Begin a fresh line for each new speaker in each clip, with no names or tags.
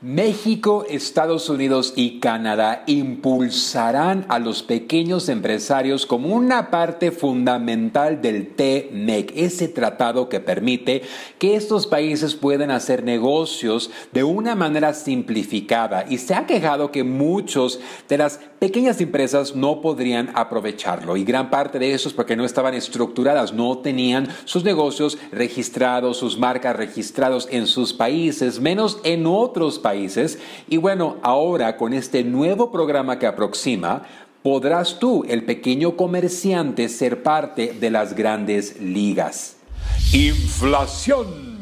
México, Estados Unidos y Canadá impulsarán a los pequeños empresarios como una parte fundamental del TMEC, ese tratado que permite que estos países puedan hacer negocios de una manera simplificada. Y se ha quejado que muchos de las pequeñas empresas no podrían aprovecharlo. Y gran parte de eso es porque no estaban estructuradas, no tenían sus negocios registrados, sus marcas registrados en sus países, menos en otros países países. Y bueno, ahora con este nuevo programa que aproxima, podrás tú, el pequeño comerciante, ser parte de las grandes ligas. Inflación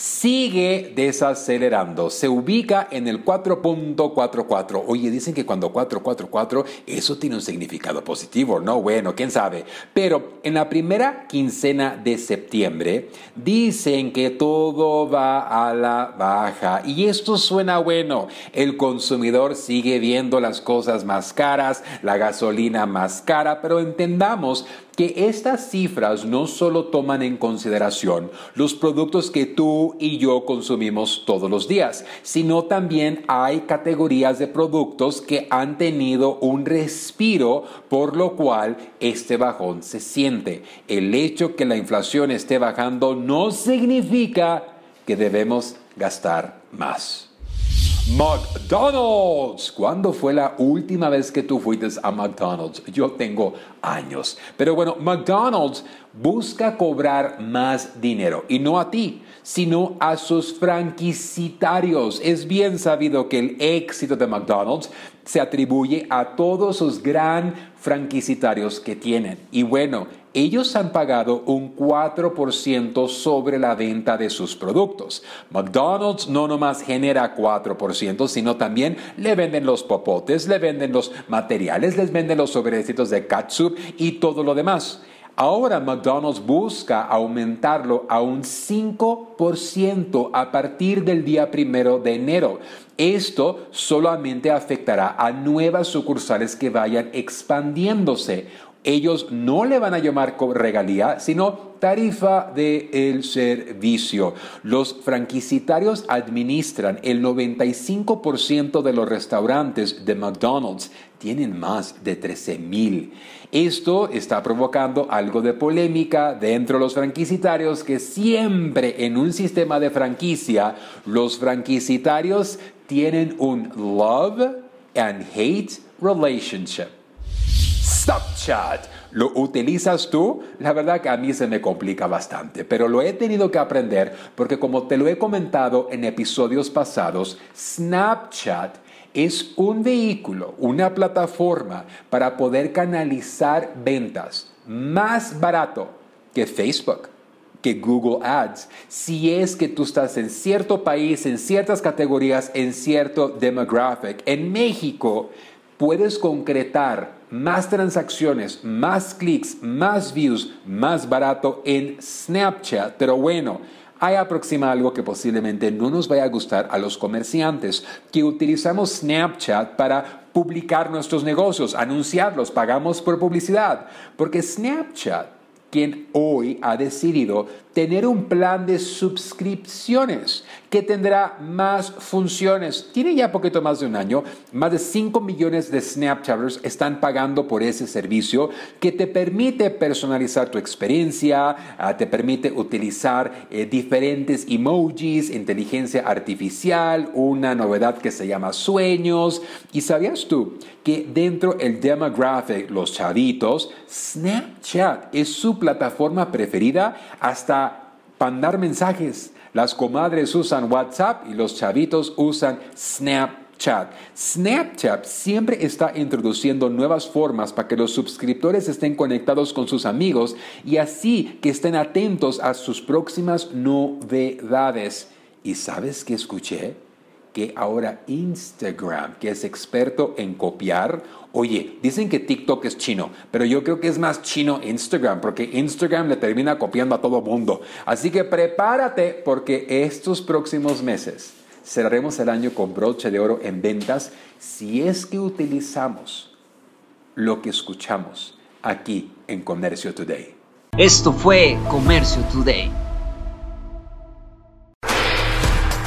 sigue desacelerando. Se ubica en el 4.44. Oye, dicen que cuando 444 eso tiene un significado positivo, ¿no? Bueno, quién sabe. Pero en la primera quincena de septiembre dicen que todo va a la baja. Y esto suena bueno. El consumidor sigue viendo las cosas más caras, la gasolina más cara, pero entendamos que estas cifras no solo toman en consideración los productos que tú y yo consumimos todos los días, sino también hay categorías de productos que han tenido un respiro, por lo cual este bajón se siente. El hecho que la inflación esté bajando no significa que debemos gastar más. McDonald's. ¿Cuándo fue la última vez que tú fuiste a McDonald's? Yo tengo años. Pero bueno, McDonald's busca cobrar más dinero y no a ti, sino a sus franquicitarios. Es bien sabido que el éxito de McDonald's se atribuye a todos sus gran franquicitarios que tienen. Y bueno, ellos han pagado un 4% sobre la venta de sus productos. McDonald's no nomás genera 4%, sino también le venden los popotes, le venden los materiales, les venden los sobrecitos de catsup y todo lo demás. Ahora McDonald's busca aumentarlo a un 5% a partir del día primero de enero. Esto solamente afectará a nuevas sucursales que vayan expandiéndose ellos no le van a llamar regalía, sino tarifa del servicio. Los franquicitarios administran el 95% de los restaurantes de McDonald's. Tienen más de 13 mil. Esto está provocando algo de polémica dentro de los franquicitarios que siempre en un sistema de franquicia los franquicitarios tienen un love and hate relationship. Snapchat. ¿Lo utilizas tú? La verdad que a mí se me complica bastante, pero lo he tenido que aprender porque como te lo he comentado en episodios pasados, Snapchat es un vehículo, una plataforma para poder canalizar ventas más barato que Facebook que Google Ads. Si es que tú estás en cierto país, en ciertas categorías, en cierto demographic. En México, puedes concretar más transacciones, más clics, más views, más barato en Snapchat. Pero bueno, hay aproxima algo que posiblemente no nos vaya a gustar a los comerciantes, que utilizamos Snapchat para publicar nuestros negocios, anunciarlos, pagamos por publicidad, porque Snapchat, quien hoy ha decidido tener un plan de suscripciones que tendrá más funciones. Tiene ya poquito más de un año, más de 5 millones de Snapchatters están pagando por ese servicio que te permite personalizar tu experiencia, ah, te permite utilizar eh, diferentes emojis, inteligencia artificial, una novedad que se llama sueños. ¿Y sabías tú que dentro del demographic, los chavitos, Snapchat es su plataforma preferida hasta mandar mensajes. Las comadres usan WhatsApp y los chavitos usan Snapchat. Snapchat siempre está introduciendo nuevas formas para que los suscriptores estén conectados con sus amigos y así que estén atentos a sus próximas novedades. ¿Y sabes qué escuché? Que ahora Instagram, que es experto en copiar, Oye, dicen que TikTok es chino, pero yo creo que es más chino Instagram, porque Instagram le termina copiando a todo mundo. Así que prepárate porque estos próximos meses cerraremos el año con broche de oro en ventas si es que utilizamos lo que escuchamos aquí en Comercio Today.
Esto fue Comercio Today.